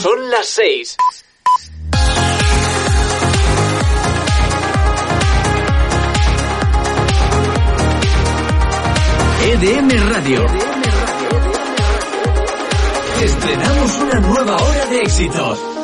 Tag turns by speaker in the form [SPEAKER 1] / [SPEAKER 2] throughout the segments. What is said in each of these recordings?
[SPEAKER 1] Son las 6.
[SPEAKER 2] EDM Radio. Estrenamos una nueva hora de éxitos.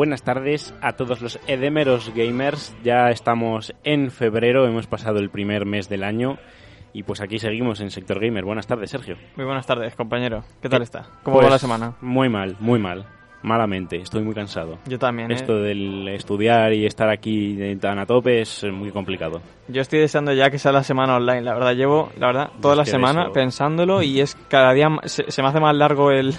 [SPEAKER 3] buenas tardes a todos los edemeros gamers. Ya estamos en febrero, hemos pasado el primer mes del año y pues aquí seguimos en Sector Gamer. Buenas tardes, Sergio.
[SPEAKER 4] Muy buenas tardes, compañero. ¿Qué tal eh, está? ¿Cómo
[SPEAKER 3] pues, va
[SPEAKER 4] la pues, semana?
[SPEAKER 3] Muy mal, muy mal. Malamente, estoy muy cansado.
[SPEAKER 1] Yo también. ¿eh?
[SPEAKER 3] Esto del estudiar y estar aquí tan a tope es muy complicado.
[SPEAKER 1] Yo estoy deseando ya que sea la semana online. La verdad, llevo, la verdad, toda la semana pensándolo y es cada día se, se, me hace más largo el,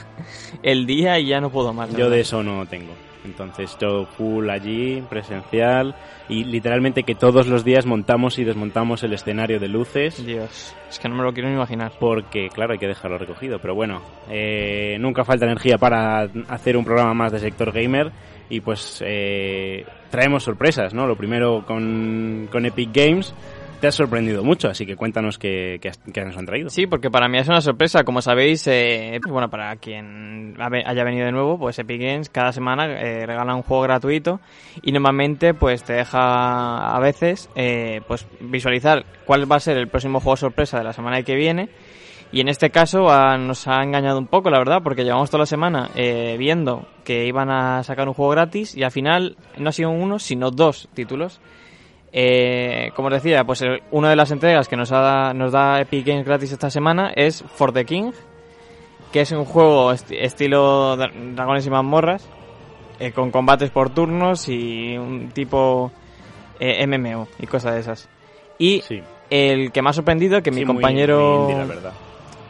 [SPEAKER 1] el día y ya no puedo más.
[SPEAKER 3] Yo de eso no tengo. Entonces yo full allí, presencial, y literalmente que todos los días montamos y desmontamos el escenario de luces.
[SPEAKER 1] Dios, es que no me lo quiero ni imaginar.
[SPEAKER 3] Porque, claro, hay que dejarlo recogido, pero bueno, eh, nunca falta energía para hacer un programa más de sector gamer y pues eh, traemos sorpresas, ¿no? Lo primero con, con Epic Games te ha sorprendido mucho, así que cuéntanos qué, nos han traído.
[SPEAKER 1] Sí, porque para mí es una sorpresa. Como sabéis, eh, bueno, para quien haya venido de nuevo, pues Epic Games cada semana eh, regala un juego gratuito y normalmente pues te deja a veces eh, pues visualizar cuál va a ser el próximo juego sorpresa de la semana que viene. Y en este caso nos ha engañado un poco, la verdad, porque llevamos toda la semana viendo que iban a sacar un juego gratis y al final no ha sido uno, sino dos títulos. Eh, como os decía, pues una de las entregas que nos, da, nos da Epic Games gratis esta semana es For the King, que es un juego estilo Dragones y mazmorras, eh, con combates por turnos y un tipo eh, MMO y cosas de esas. Y el que me ha sorprendido, que mi compañero...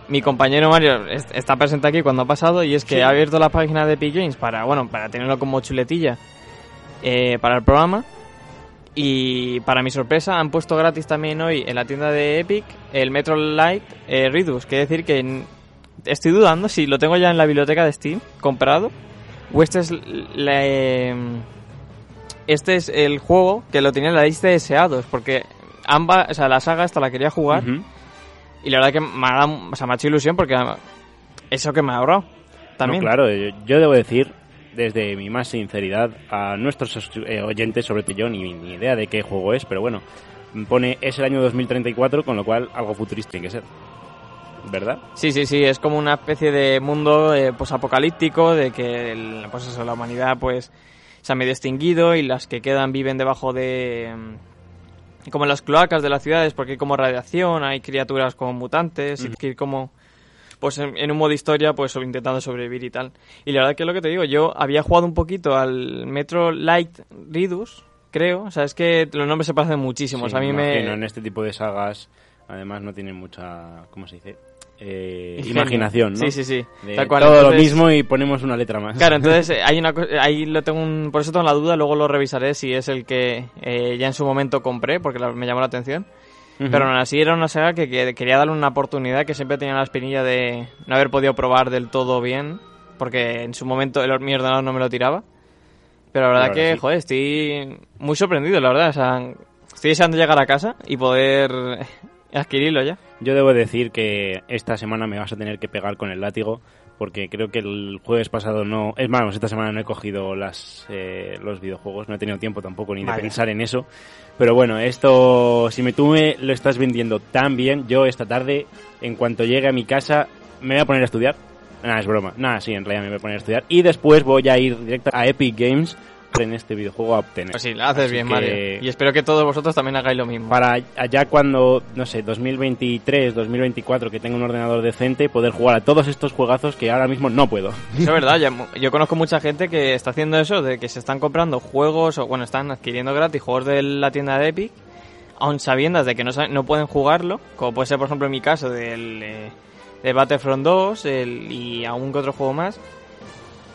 [SPEAKER 1] Mi compañero Mario está presente aquí cuando ha pasado y es que ha abierto la página de Epic Games para, bueno, para tenerlo como chuletilla eh, para el programa y para mi sorpresa han puesto gratis también hoy en la tienda de Epic el Metro Light eh, Redux. Quiere decir que estoy dudando si lo tengo ya en la biblioteca de Steam comprado o este es este es el juego que lo tenía en la lista de deseados porque ambas, o sea, la saga esta la quería jugar y la verdad que me ha, dado, o sea, me ha hecho ilusión porque eso que me ha ahorrado también.
[SPEAKER 3] claro, yo debo decir desde mi más sinceridad a nuestros eh, oyentes, sobre que yo ni, ni idea de qué juego es, pero bueno, pone es el año 2034, con lo cual algo futurista tiene que ser. ¿Verdad?
[SPEAKER 1] Sí, sí, sí, es como una especie de mundo eh, posapocalíptico, de que pues eso, la humanidad pues se ha medio extinguido y las que quedan viven debajo de mm, como en las cloacas de las ciudades porque hay como radiación, hay criaturas como mutantes, y que como pues en, un modo historia, pues intentando sobrevivir y tal. Y la verdad que es lo que te digo, yo había jugado un poquito al Metro Light Redux, creo, o sea, es que los nombres se parecen muchísimo. a mí me...
[SPEAKER 3] en este tipo de sagas, además no tienen mucha, ¿cómo se dice? Eh, imaginación, ¿no?
[SPEAKER 1] Sí, sí, sí.
[SPEAKER 3] todo lo mismo y ponemos una letra más.
[SPEAKER 1] Claro, entonces hay una ahí lo tengo un, por eso tengo la duda, luego lo revisaré si es el que eh, ya en su momento compré porque me llamó la atención. Pero aún así era una saga que, quería darle una oportunidad, que siempre tenía la espinilla de no haber podido probar del todo bien, porque en su momento el, mi ordenador no me lo tiraba. Pero la verdad que, joder, estoy muy sorprendido, la verdad. O sea, estoy deseando llegar a casa y poder adquirirlo ya.
[SPEAKER 3] Yo debo decir que esta semana me vas a tener que pegar con el látigo porque creo que el jueves pasado no... Es más, esta semana no he cogido las, eh, los videojuegos, no he tenido tiempo tampoco ni de pensar en eso. Pero bueno, esto, si me tú me lo estás vendiendo tan bien, yo esta tarde, en cuanto llegue a mi casa, me voy a poner a estudiar. Nada, es broma. Nada, sí, en realidad me voy a poner a estudiar. Y después voy a ir directo a Epic Games en este videojuego a obtener.
[SPEAKER 1] Pues sí, lo haces bien, Mario. Y espero que todos vosotros también hagáis lo mismo.
[SPEAKER 3] Para allá cuando, no sé, 2023, 2024, que tenga un ordenador decente, poder jugar a todos estos juegazos que ahora mismo no puedo.
[SPEAKER 1] es verdad, yo, conozco mucha gente que está haciendo eso, de que se están comprando juegos, o bueno, están adquiriendo gratis juegos de la tienda de Epic, aun sabiendo de que no, no pueden jugarlo, como puede ser, por ejemplo, en mi caso, del... Eh, de Battlefront 2 el, y algún que otro juego más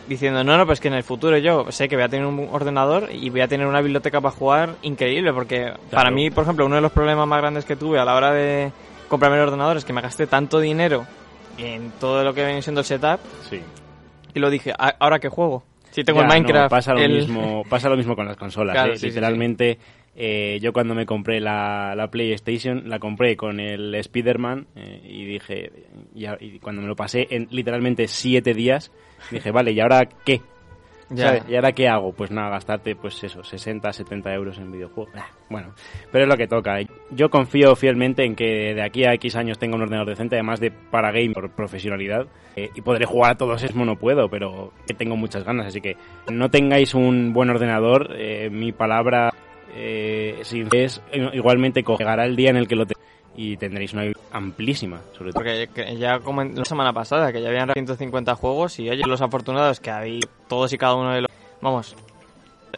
[SPEAKER 1] diciendo, no, no, pues que en el futuro yo sé que voy a tener un ordenador y voy a tener una biblioteca para jugar increíble, porque para mí, por ejemplo, uno de los problemas más grandes que tuve a la hora de comprarme el ordenador es que me gasté tanto dinero en todo lo que viene siendo el setup.
[SPEAKER 3] Sí.
[SPEAKER 1] Y lo dije, ¿ahora qué juego? Si tengo el Minecraft.
[SPEAKER 3] pasa, lo mismo, pasa lo mismo con las consolas. ¿eh? Literalmente, eh, yo cuando me compré la, la, PlayStation, la compré con el Spider-Man eh, y dije, y, cuando me lo pasé en literalmente siete días, dije, vale, ¿y ahora qué? ¿Y ahora qué hago? Pues nada, gastarte, pues eso, 60, 70 euros en videojuegos. bueno, pero es lo que toca. Yo confío fielmente en que de aquí a X años tenga un ordenador decente, además de para game por profesionalidad, eh, y podré jugar a todos esos, no puedo, pero que tengo muchas ganas. Así que no tengáis un buen ordenador, eh, mi palabra, eh, si es, igualmente llegará el día en el que lo y tendréis una amplísima, sobre
[SPEAKER 1] todo. Porque ya como la semana pasada, que ya habían 150 juegos y oye, los afortunados que hay todos y cada uno de los... Vamos,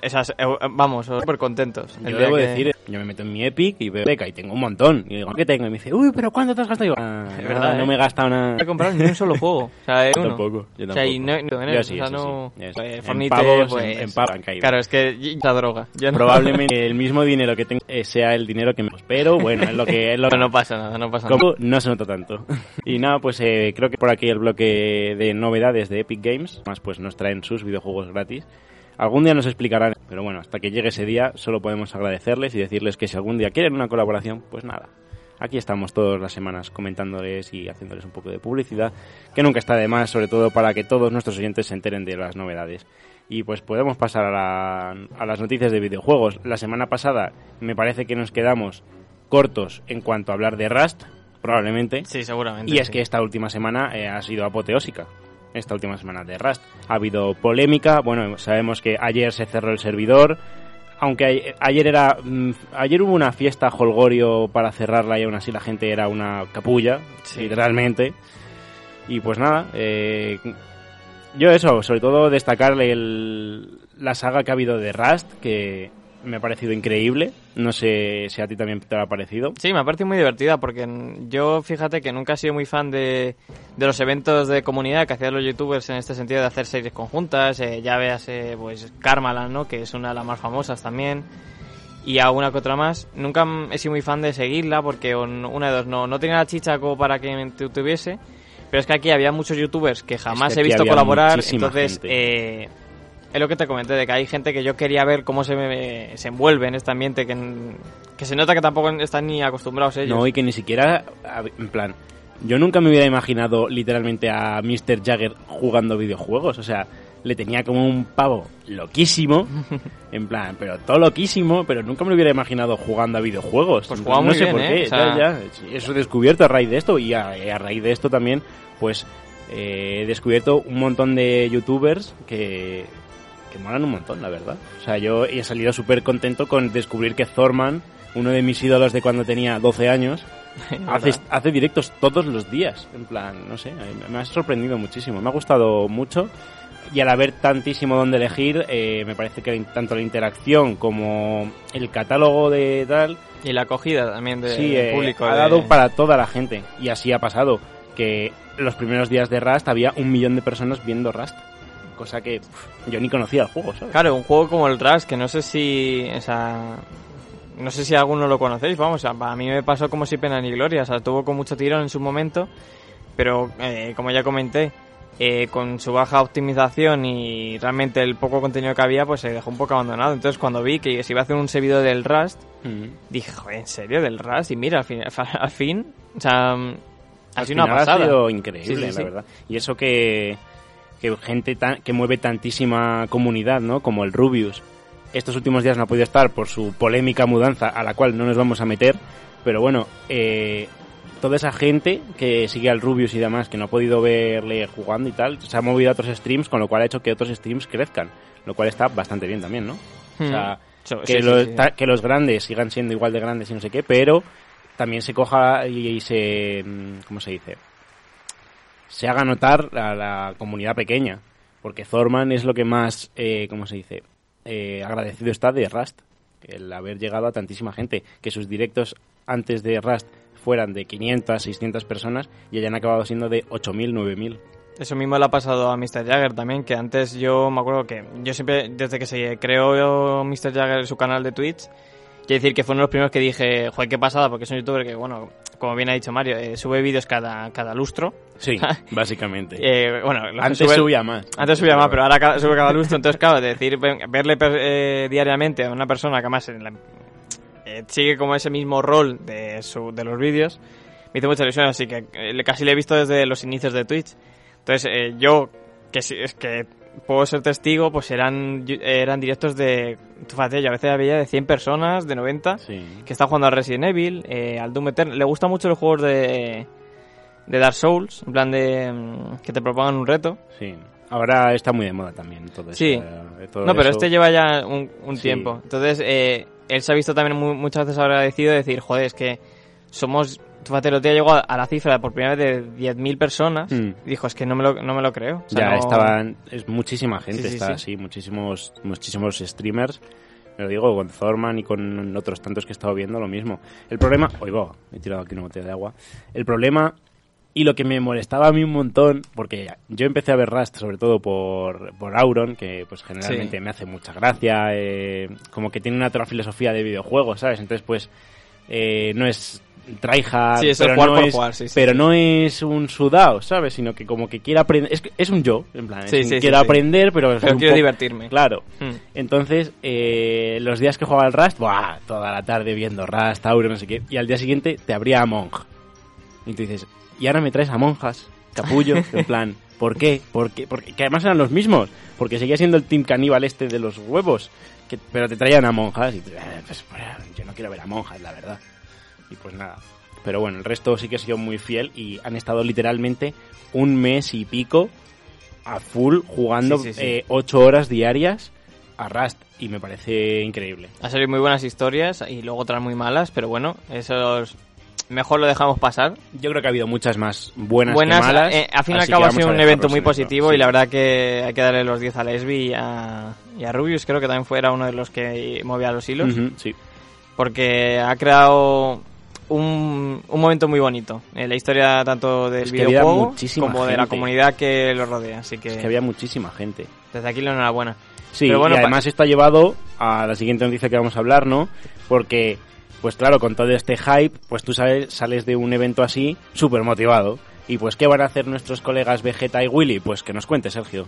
[SPEAKER 1] esas, eh, vamos, súper contentos.
[SPEAKER 3] Yo debo decir, yo me meto en mi Epic y veo beca y tengo un montón. Y digo, ¿qué tengo? Y me dice, uy, pero ¿cuánto te has gastado? Ah, es verdad, no ¿eh? me he gastado nada.
[SPEAKER 1] No he comprado ni un solo juego. O sea,
[SPEAKER 3] uno. Tampoco, yo tampoco. O sea, y no, no,
[SPEAKER 1] yo sí, o sea, no, sí. Pues, Fornite, en pavos, pues,
[SPEAKER 3] en, en pavos han caído.
[SPEAKER 1] Claro, es que la droga.
[SPEAKER 3] Yo no. Probablemente el mismo dinero que tengo eh, sea el dinero que me... Pero bueno, es lo que... Es lo
[SPEAKER 1] que... no pasa nada, no pasa
[SPEAKER 3] nada. No se nota tanto. Y nada, pues eh, creo que por aquí el bloque de novedades de Epic Games, más pues nos traen sus videojuegos gratis. Algún día nos explicarán, pero bueno, hasta que llegue ese día solo podemos agradecerles y decirles que si algún día quieren una colaboración, pues nada. Aquí estamos todas las semanas comentándoles y haciéndoles un poco de publicidad, que nunca está de más, sobre todo para que todos nuestros oyentes se enteren de las novedades. Y pues podemos pasar a, a las noticias de videojuegos. La semana pasada me parece que nos quedamos cortos en cuanto a hablar de Rust, probablemente.
[SPEAKER 1] Sí, seguramente.
[SPEAKER 3] Y es que esta última semana eh, ha sido apoteósica esta última semana de Rust. Ha habido polémica, bueno, sabemos que ayer se cerró el servidor, aunque ayer era mm, ayer hubo una fiesta holgorio para cerrarla y aún así la gente era una capulla, literalmente. Y pues nada, eh, yo eso, sobre todo destacarle la saga que ha habido de Rust, que me ha parecido increíble. No sé si a ti también te ha parecido.
[SPEAKER 1] Sí, me ha parecido muy divertida porque yo, fíjate que nunca he sido muy fan de, de los eventos de comunidad que hacían los youtubers en este sentido de hacer series conjuntas. Eh, ya veas, eh, pues, Karmaland, ¿no? Que es una de las más famosas también. Y alguna que otra más. Nunca he sido muy fan de seguirla porque una de dos, no, no tenía la chicha como para que tuviese. Pero es que aquí había muchos youtubers que jamás he visto colaborar. Entonces, eh, es lo que te comenté, de que hay gente que yo quería ver cómo se, se envuelve en este ambiente, que, que se nota que tampoco están ni acostumbrados ellos.
[SPEAKER 3] No, y que ni siquiera, en plan, yo nunca me hubiera imaginado literalmente a Mr. Jagger jugando videojuegos, o sea, le tenía como un pavo loquísimo, en plan, pero todo loquísimo, pero nunca me lo hubiera imaginado jugando a videojuegos.
[SPEAKER 1] Pues no sé por qué,
[SPEAKER 3] ¿eh? ya, eso he descubierto a raíz de esto y a, a raíz de esto también, pues eh, he descubierto un montón de youtubers que que molan un montón, la verdad. O sea, yo he salido súper contento con descubrir que Thorman, uno de mis ídolos de cuando tenía 12 años, hace, hace directos todos los días. En plan, no sé, me ha sorprendido muchísimo. Me ha gustado mucho. Y al haber tantísimo donde elegir, eh, me parece que tanto la interacción como el catálogo de tal...
[SPEAKER 1] Y la acogida también del
[SPEAKER 3] eh,
[SPEAKER 1] público.
[SPEAKER 3] ha dado para toda la gente. Y así ha pasado. Que los primeros días de Rust había un millón de personas viendo Rust cosa que yo ni conocía el juego, ¿sabes?
[SPEAKER 1] Claro, un juego como el Rust, que no sé si, o sea, no sé si alguno lo conocéis, vamos, a mí me pasó como si pena ni gloria, o sea, tuvo con mucho tirón en su momento, pero eh, como ya comenté, eh, con su baja optimización y realmente el poco contenido que había, pues se dejó un poco abandonado. Entonces cuando vi que se iba a hacer un servidor del Rust, mm. dije, joder, ¿en serio? ¿Del Rust? Y mira, al fin, al fin o sea, ha sido una pasada.
[SPEAKER 3] Ha sido increíble, la verdad. Y eso que que gente que mueve tantísima comunidad, ¿no? Como el Rubius. Estos últimos días no ha podido estar por su polémica mudanza, a la cual no nos vamos a meter, pero bueno, eh, toda esa gente que sigue al Rubius y demás, que no ha podido verle jugando y tal, se ha movido a otros streams, con lo cual ha hecho que otros streams crezcan, lo cual está bastante bien también, ¿no? O sea, hmm. que, los, que los grandes sigan siendo igual de grandes y no sé qué, pero también se coja y se, mm, ¿cómo se dice? Se haga notar a la comunidad pequeña. Porque Thorman es lo que más, eh, ¿cómo se dice? Eh, agradecido está de Rust. El haber llegado a tantísima gente. Que sus directos antes de Rust fueran de 500, 600 personas y hayan acabado siendo de 8.000, 9.000.
[SPEAKER 1] Eso mismo le ha pasado a Mr. Jagger también, que antes yo me acuerdo que yo siempre, desde que se creó Mr. Jagger su canal de Twitch, quiero decir que fue uno de los primeros que dije, joder, qué pasada, porque es un youtuber que, bueno, como bien ha dicho Mario, eh, sube vídeos cada, cada lustro.
[SPEAKER 3] Sí, básicamente.
[SPEAKER 1] Eh, bueno,
[SPEAKER 3] antes subía más.
[SPEAKER 1] Antes subía más, pero ahora sube cada lustro. Entonces, claro, decir, verle eh, diariamente a una persona que además sigue como ese mismo rol de, su, de los vídeos, me hizo mucha ilusión, así que casi le he visto desde los inicios de Twitch. Entonces, yo, que es que puedo ser testigo, pues eran, eran directos de, fíjate, yo a veces había de 100 personas, de 90, que están jugando al Resident Evil, eh, al Doom Eternal. Le gustan mucho los juegos de, de Dark Souls, en plan de mm, que te propongan un reto.
[SPEAKER 3] Sí. Ahora está muy de moda también todo
[SPEAKER 1] Sí.
[SPEAKER 3] Eh,
[SPEAKER 1] no, pero este lleva ya un, tiempo. Entonces, eh, él se ha visto también muchas veces agradecido de decir, joder, es que somos fíjate, el otro día llegó a la cifra por primera vez de 10.000 personas.
[SPEAKER 3] Mm.
[SPEAKER 1] Y dijo, es que no me lo, no me lo creo. O sea,
[SPEAKER 3] ya,
[SPEAKER 1] no-
[SPEAKER 3] estaban. Es muchísima gente,
[SPEAKER 1] Sí, sí,
[SPEAKER 3] está
[SPEAKER 1] sí.
[SPEAKER 3] así, muchísimos, muchísimos streamers. Me lo digo, con Thorman y con otros tantos que he estado viendo, lo mismo. El problema. Oigo, he tirado aquí una botella de agua. El problema. Y lo que me molestaba a mí un montón, porque yo empecé a ver Rust sobre todo por, por Auron, que pues generalmente
[SPEAKER 1] Sí.
[SPEAKER 3] me hace mucha gracia, eh, como que tiene una otra filosofía de videojuegos, ¿sabes? Entonces pues eh, no es tryhard,
[SPEAKER 1] Sí,
[SPEAKER 3] pero, no, es,
[SPEAKER 1] jugar, sí, sí,
[SPEAKER 3] pero no es un sudao, ¿sabes? Sino que como que quiere aprender, es, es un yo, en plan, es un quiero aprender, pero,
[SPEAKER 1] Pero quiero
[SPEAKER 3] poco-
[SPEAKER 1] divertirme.
[SPEAKER 3] Claro.
[SPEAKER 1] Mm.
[SPEAKER 3] Entonces, eh, los días que jugaba al Rust, ¡buah! toda la tarde viendo Rust, Auron, no sé qué, y al día siguiente te abría Among. Y tú dices, y ahora me traes a monjas, capullo, en plan, ¿por qué? ¿Por qué? Porque que además eran los mismos, porque seguía siendo el team caníbal este de los huevos, que, pero te traían a monjas y "Eh, pues, pues, yo no quiero ver a monjas, la verdad. Y pues nada. Pero bueno, el resto sí que ha sido muy fiel y han estado literalmente un mes y pico a full jugando
[SPEAKER 1] Sí, sí, sí.
[SPEAKER 3] eh, ocho horas diarias a Rust y me parece increíble.
[SPEAKER 1] Ha salido muy buenas historias y luego otras muy malas, pero bueno, esos mejor lo dejamos pasar.
[SPEAKER 3] Yo creo que ha habido muchas más buenas,
[SPEAKER 1] buenas,
[SPEAKER 3] que malas.
[SPEAKER 1] eh, al fin y al cabo ha sido un evento muy positivo
[SPEAKER 3] Sí.
[SPEAKER 1] y la verdad que hay que darle los 10 a Lesbi y a, y a Rubius, creo que también fuera uno de los que movía los hilos,
[SPEAKER 3] sí.
[SPEAKER 1] porque ha creado un, un momento muy bonito en la historia tanto del
[SPEAKER 3] Es que había
[SPEAKER 1] videojuego como de la comunidad que lo rodea, así que,
[SPEAKER 3] Es que había muchísima gente.
[SPEAKER 1] desde aquí la enhorabuena.
[SPEAKER 3] Sí,
[SPEAKER 1] Pero bueno,
[SPEAKER 3] y además esto ha llevado a la siguiente noticia que vamos a hablar, ¿no? Porque, pues claro, con todo este hype, pues tú sales, sales de un evento así súper motivado. Y pues, ¿qué van a hacer nuestros colegas Vegeta y Willy? Pues que nos cuente, Sergio.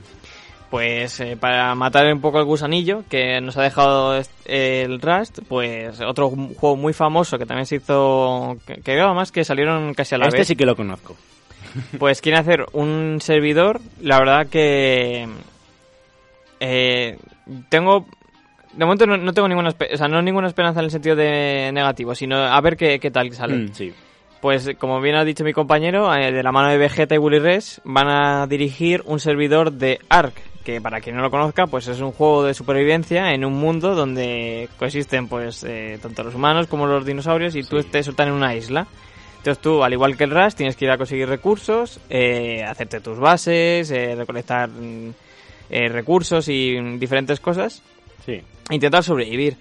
[SPEAKER 1] Pues eh, para matar un poco el gusanillo que nos ha dejado el Rust, pues otro juego muy famoso que también se hizo, que, creo además que salieron casi a la
[SPEAKER 3] este
[SPEAKER 1] vez,
[SPEAKER 3] sí que lo conozco.
[SPEAKER 1] pues quieren hacer un servidor, la verdad que eh, tengo, de momento no, no tengo ninguna, o sea, no ninguna esperanza en el sentido de negativo, sino a ver qué, qué tal sale.
[SPEAKER 3] Mm, sí.
[SPEAKER 1] Pues como bien ha dicho mi compañero, eh, de la mano de Vegeta y Willy Res van a dirigir un servidor de Ark, que para quien no lo conozca, pues es un juego de supervivencia en un mundo donde coexisten pues eh, tanto los humanos como los dinosaurios y tú
[SPEAKER 3] Sí.
[SPEAKER 1] te sueltan en una isla. Entonces tú, al igual que el Rust, tienes que ir a conseguir recursos, eh, hacerte tus bases, eh, recolectar mm, eh, recursos y mm, diferentes cosas
[SPEAKER 3] Sí.
[SPEAKER 1] intentar sobrevivir.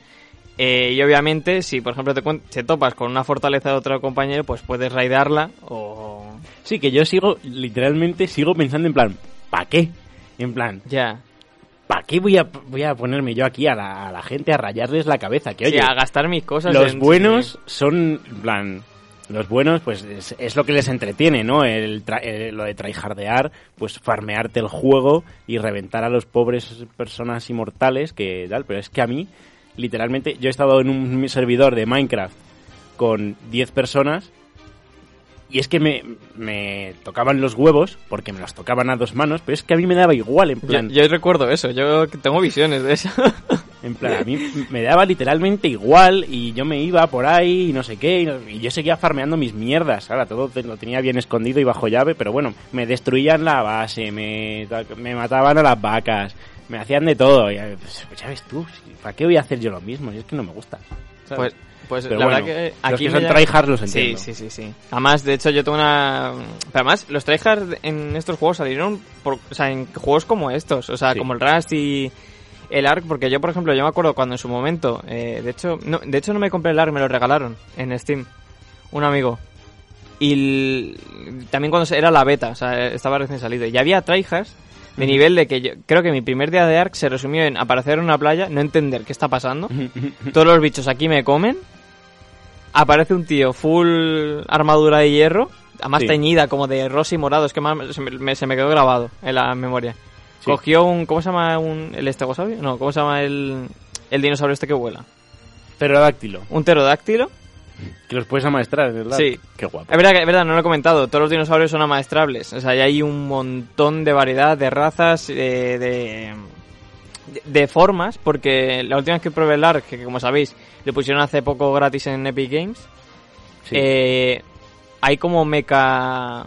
[SPEAKER 1] Eh, y obviamente, si por ejemplo te, te topas con una fortaleza de otro compañero, pues puedes raidarla o...
[SPEAKER 3] Sí, que yo sigo, literalmente sigo pensando en plan, ¿para qué? En plan,
[SPEAKER 1] Ya.
[SPEAKER 3] ¿para qué voy a, voy a ponerme yo aquí a la, a la gente a rayarles la cabeza? Que
[SPEAKER 1] Sí,
[SPEAKER 3] oye,
[SPEAKER 1] a gastar mis cosas.
[SPEAKER 3] los
[SPEAKER 1] en-
[SPEAKER 3] buenos son, en plan, los buenos, pues es, es lo que les entretiene, ¿no? El, tra- eh, lo de tryhardear, pues farmearte el juego y reventar a los pobres personas inmortales, que tal, pero es que a mí, literalmente, yo he estado en un servidor de Minecraft con 10 personas y es que me, me tocaban los huevos, porque me los tocaban a dos manos, pero es que a mí me daba igual, en
[SPEAKER 1] Yo,
[SPEAKER 3] plan,
[SPEAKER 1] yo recuerdo eso, yo tengo visiones de eso.
[SPEAKER 3] en plan, a mí me daba literalmente igual y yo me iba por ahí y no sé qué, y, yo seguía farmeando mis mierdas, ahora todo lo tenía bien escondido y bajo llave, pero bueno, me destruían la base, me, me mataban a las vacas, me hacían de todo, y, pues, ya ves tú, ¿para qué voy a hacer yo lo mismo? Y es que no me gusta. ¿sabes?
[SPEAKER 1] Pues, pues
[SPEAKER 3] Pero
[SPEAKER 1] la
[SPEAKER 3] bueno,
[SPEAKER 1] verdad que
[SPEAKER 3] los
[SPEAKER 1] aquí
[SPEAKER 3] que
[SPEAKER 1] me
[SPEAKER 3] son tryhards los
[SPEAKER 1] Sí,
[SPEAKER 3] entiendo.
[SPEAKER 1] sí, sí, sí. Además, de hecho, yo tengo una... Pero además, los tryhards en estos juegos salieron por... O sea, en juegos como estos. O sea,
[SPEAKER 3] Sí.
[SPEAKER 1] como el Rust y el Ark. Porque yo, por ejemplo, yo me acuerdo cuando en su momento... eh, de hecho, no, de hecho no me compré el Ark, me lo regalaron en Steam. Un amigo. Y el- también cuando se- era la beta, o sea, estaba recién salido. Y había tryhards de nivel de que yo creo que mi primer día de Ark se resumió en aparecer en una playa, no entender qué está pasando. Todos los bichos aquí me comen. Aparece un tío full armadura de hierro, además
[SPEAKER 3] Sí.
[SPEAKER 1] teñida como de rosa y morado, es que más- se, me, se me quedó grabado en la memoria.
[SPEAKER 3] Sí.
[SPEAKER 1] Cogió un, ¿cómo se llama un, el estegosaurio? No, ¿cómo se llama el, el dinosaurio este que vuela?
[SPEAKER 3] Pterodáctilo,
[SPEAKER 1] Un pterodáctilo.
[SPEAKER 3] que los puedes amaestrar, ¿verdad?
[SPEAKER 1] Sí.
[SPEAKER 3] Qué guapo.
[SPEAKER 1] Es verdad, es verdad, no lo he comentado, todos los dinosaurios son amaestrables, o sea, y hay un montón de variedad de razas, eh, de, de, de formas, porque la última vez que probé el Ark, que como sabéis, lo pusieron hace poco gratis en Epic Games,
[SPEAKER 3] Sí.
[SPEAKER 1] Eh, hay como meca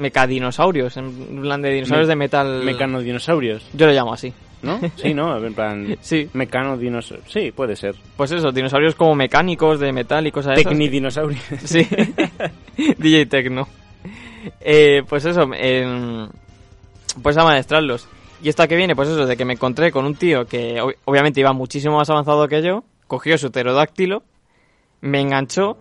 [SPEAKER 1] meca dinosaurios, en plan de dinosaurios
[SPEAKER 3] Me-
[SPEAKER 1] de metal.
[SPEAKER 3] Mecanodinosaurios.
[SPEAKER 1] Yo lo llamo así.
[SPEAKER 3] ¿No? Sí, ¿no? En plan...
[SPEAKER 1] Sí.
[SPEAKER 3] Mecano, dinosaurios... Sí, puede ser.
[SPEAKER 1] Pues eso, dinosaurios como mecánicos de metal y cosas
[SPEAKER 3] Tecni dinosaurios.
[SPEAKER 1] Sí. DJ Tecno. Eh, pues eso, eh, pues a maestrarlos. Y esto a qué viene, pues eso, de que me encontré con un tío que ob- obviamente iba muchísimo más avanzado que yo, cogió su pterodáctilo, me enganchó,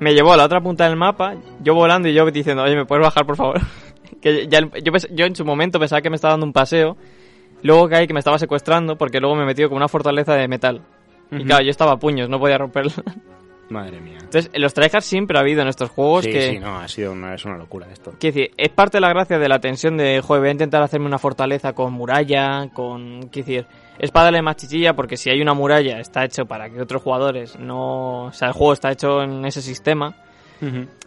[SPEAKER 1] me llevó a la otra punta del mapa, yo volando y yo diciendo, oye, ¿me puedes bajar, por favor? que ya, yo, en su momento pensaba que me estaba dando un paseo, luego caí que me estaba secuestrando porque luego me metió como una fortaleza de metal. Y claro, yo estaba a puños, no podía romperla.
[SPEAKER 3] Madre mía.
[SPEAKER 1] Entonces, los tryhards siempre ha habido en estos juegos
[SPEAKER 3] Sí,
[SPEAKER 1] que...
[SPEAKER 3] sí, no, ha sido una, es una locura esto.
[SPEAKER 1] Quiero decir, es parte de la gracia de la tensión de, joder, voy a intentar hacerme una fortaleza con muralla, con, quiero decir, es para darle más chichilla porque si hay una muralla está hecho para que otros jugadores no, o sea, el juego está hecho en ese sistema.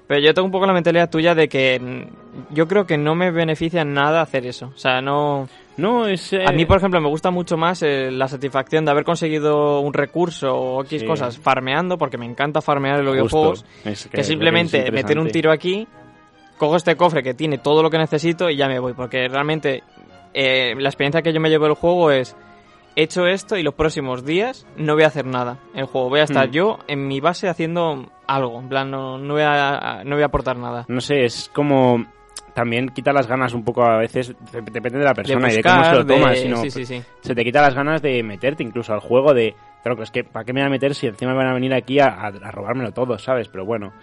[SPEAKER 1] Pero yo tengo un poco la mentalidad tuya de que yo creo que no me beneficia en nada hacer eso. O sea, no...
[SPEAKER 3] No, es... eh,
[SPEAKER 1] A mí, por ejemplo, me gusta mucho más eh, la satisfacción de haber conseguido un recurso o X
[SPEAKER 3] Sí.
[SPEAKER 1] cosas farmeando, porque me encanta farmear en los videojuegos
[SPEAKER 3] es
[SPEAKER 1] que, simplemente
[SPEAKER 3] es
[SPEAKER 1] meter un tiro aquí, cojo este cofre que tiene todo lo que necesito y ya me voy. Porque realmente eh, la experiencia que yo me llevo del juego es, he hecho esto y los próximos días no voy a hacer nada en el juego. Voy a estar
[SPEAKER 3] Hmm.
[SPEAKER 1] yo en mi base haciendo algo. En plan, no, no, voy, a, no voy a aportar nada.
[SPEAKER 3] No sé, es como... También quita las ganas un poco a veces, de- depende de la persona
[SPEAKER 1] de
[SPEAKER 3] y de cómo se lo
[SPEAKER 1] de-
[SPEAKER 3] tomas. sino-
[SPEAKER 1] sí, sí, sí.
[SPEAKER 3] Se te quita las ganas de meterte incluso al juego de... Claro, es que ¿para qué me voy a meter si encima van a venir aquí a, a- a robármelo todo, ¿sabes? Pero bueno...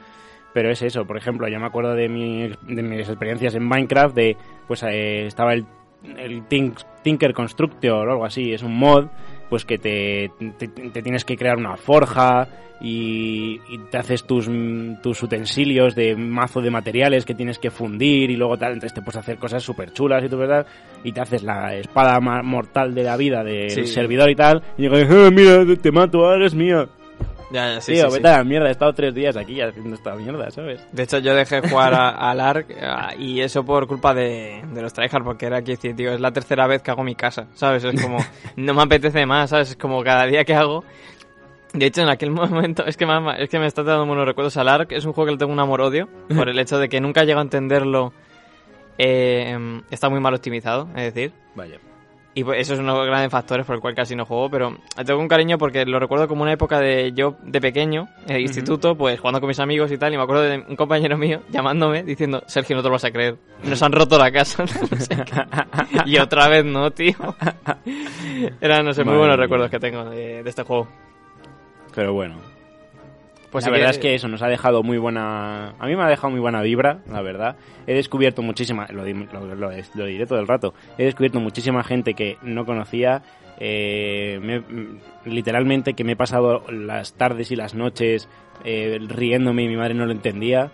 [SPEAKER 3] Pero es eso, por ejemplo, yo me acuerdo de, mi- de mis experiencias en Minecraft, de pues eh, estaba el, el Tink- Tinker Constructor o algo así, es un mod, pues que te, te, te tienes que crear una forja y, y te haces tus, tus utensilios de mazo de materiales que tienes que fundir y luego tal, entonces te puedes hacer cosas súper chulas y tu verdad, y te haces la espada mortal de la vida del
[SPEAKER 1] Sí.
[SPEAKER 3] servidor y tal, y digo, "Ah, mira, te mato, ahora eres mía.
[SPEAKER 1] Ya, ya, sí,
[SPEAKER 3] Tío,
[SPEAKER 1] sí, sí.
[SPEAKER 3] vete a la mierda, he estado tres días aquí haciendo esta mierda, ¿sabes?
[SPEAKER 1] De hecho, yo dejé jugar a- al ARK ah, y eso por culpa de, de los tryhard, porque era que decir, tío, es la tercera vez que hago mi casa, ¿sabes? Es como, no me apetece más, ¿sabes? Es como cada día que hago. De hecho, en aquel momento, es que, me, es que me está dando buenos recuerdos al ARK, es un juego que le tengo un amor-odio, por el hecho de que nunca llego a entenderlo. eh, está muy mal optimizado, es decir.
[SPEAKER 3] Vaya.
[SPEAKER 1] Y pues eso es uno de los grandes factores por el cual casi no juego, pero tengo un cariño porque lo recuerdo como una época de yo de pequeño, en el instituto, pues jugando con mis amigos y tal, y me acuerdo de un compañero mío llamándome diciendo, Sergio, no te lo vas a creer, nos han roto la casa. No sé qué. y otra vez no, tío. Eran, no sé, muy
[SPEAKER 3] Madre
[SPEAKER 1] buenos
[SPEAKER 3] mía.
[SPEAKER 1] recuerdos que tengo de, de este juego.
[SPEAKER 3] Pero bueno.
[SPEAKER 1] Pues
[SPEAKER 3] la verdad es que eso nos ha dejado muy buena. A mí me ha dejado muy buena vibra, la verdad. He descubierto muchísima. Lo, lo- lo- lo diré todo el rato. He descubierto muchísima gente que no conocía. eh, me- literalmente que me he pasado las tardes y las noches eh, riéndome y mi madre no lo entendía.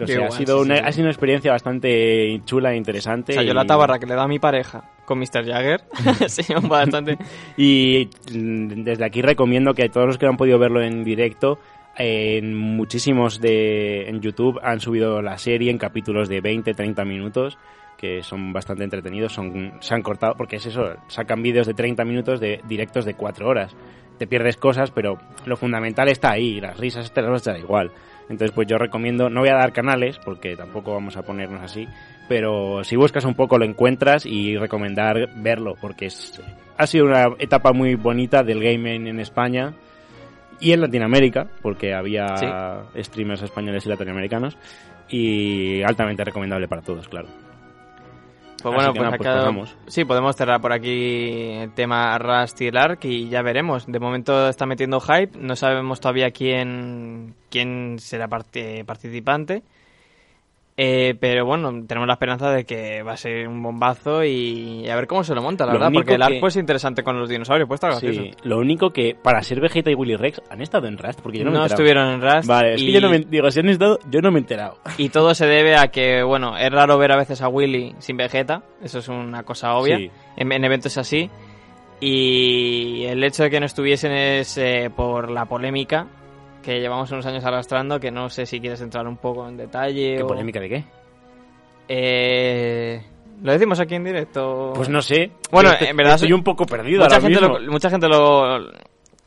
[SPEAKER 3] O
[SPEAKER 1] Qué
[SPEAKER 3] sea, ha sido, una,
[SPEAKER 1] sí.
[SPEAKER 3] ha sido una experiencia bastante chula e interesante.
[SPEAKER 1] O sea, yo
[SPEAKER 3] y-
[SPEAKER 1] la tabarra que le da a mi pareja con Mr. Jagger, sí, bastante...
[SPEAKER 3] Y desde aquí recomiendo que todos los que no han podido verlo en directo, en muchísimos de en YouTube han subido la serie en capítulos de 20, 30 minutos que son bastante entretenidos, son se han cortado porque es eso, sacan vídeos de 30 minutos de directos de 4 horas. Te pierdes cosas, pero lo fundamental está ahí, las risas te las vas a echar igual. Entonces, pues yo recomiendo, no voy a dar canales, porque tampoco vamos a ponernos así, pero si buscas un poco lo encuentras y recomendar verlo, porque es, ha sido una etapa muy bonita del gaming en España y en Latinoamérica, porque había streamers españoles y latinoamericanos, y altamente recomendable para todos, claro.
[SPEAKER 1] Pues bueno, pues
[SPEAKER 3] nada, pues
[SPEAKER 1] acá- sí, podemos cerrar por aquí el tema Rust y el Ark y ya veremos. De momento está metiendo hype, no sabemos todavía quién, quién será parte- participante. Eh, pero bueno, tenemos la esperanza de que va a ser un bombazo y a ver cómo se lo monta, la
[SPEAKER 3] Lo
[SPEAKER 1] verdad, porque el
[SPEAKER 3] que-
[SPEAKER 1] pues es interesante con los dinosaurios, pues está gracioso.
[SPEAKER 3] Sí, lo único que para ser Vegeta y Willy Rex han estado en Rust, porque yo no,
[SPEAKER 1] no
[SPEAKER 3] me
[SPEAKER 1] estuvieron en Rust.
[SPEAKER 3] Vale, es
[SPEAKER 1] y,
[SPEAKER 3] que yo no me digo, si han estado, yo no me he enterado.
[SPEAKER 1] y todo se debe a que, bueno, es raro ver a veces a Willy sin Vegeta, eso es una cosa obvia.
[SPEAKER 3] Sí.
[SPEAKER 1] en, en eventos así. Y el hecho de que no estuviesen es eh, por la polémica que llevamos unos años arrastrando, que no sé si quieres entrar un poco en detalle.
[SPEAKER 3] ¿Qué
[SPEAKER 1] o-
[SPEAKER 3] polémica de qué?
[SPEAKER 1] Eh, ¿Lo decimos aquí en directo?
[SPEAKER 3] Pues no sé.
[SPEAKER 1] Bueno,
[SPEAKER 3] estoy-
[SPEAKER 1] en verdad
[SPEAKER 3] estoy un poco perdido
[SPEAKER 1] mucha
[SPEAKER 3] ahora
[SPEAKER 1] gente,
[SPEAKER 3] mismo.
[SPEAKER 1] lo, mucha gente lo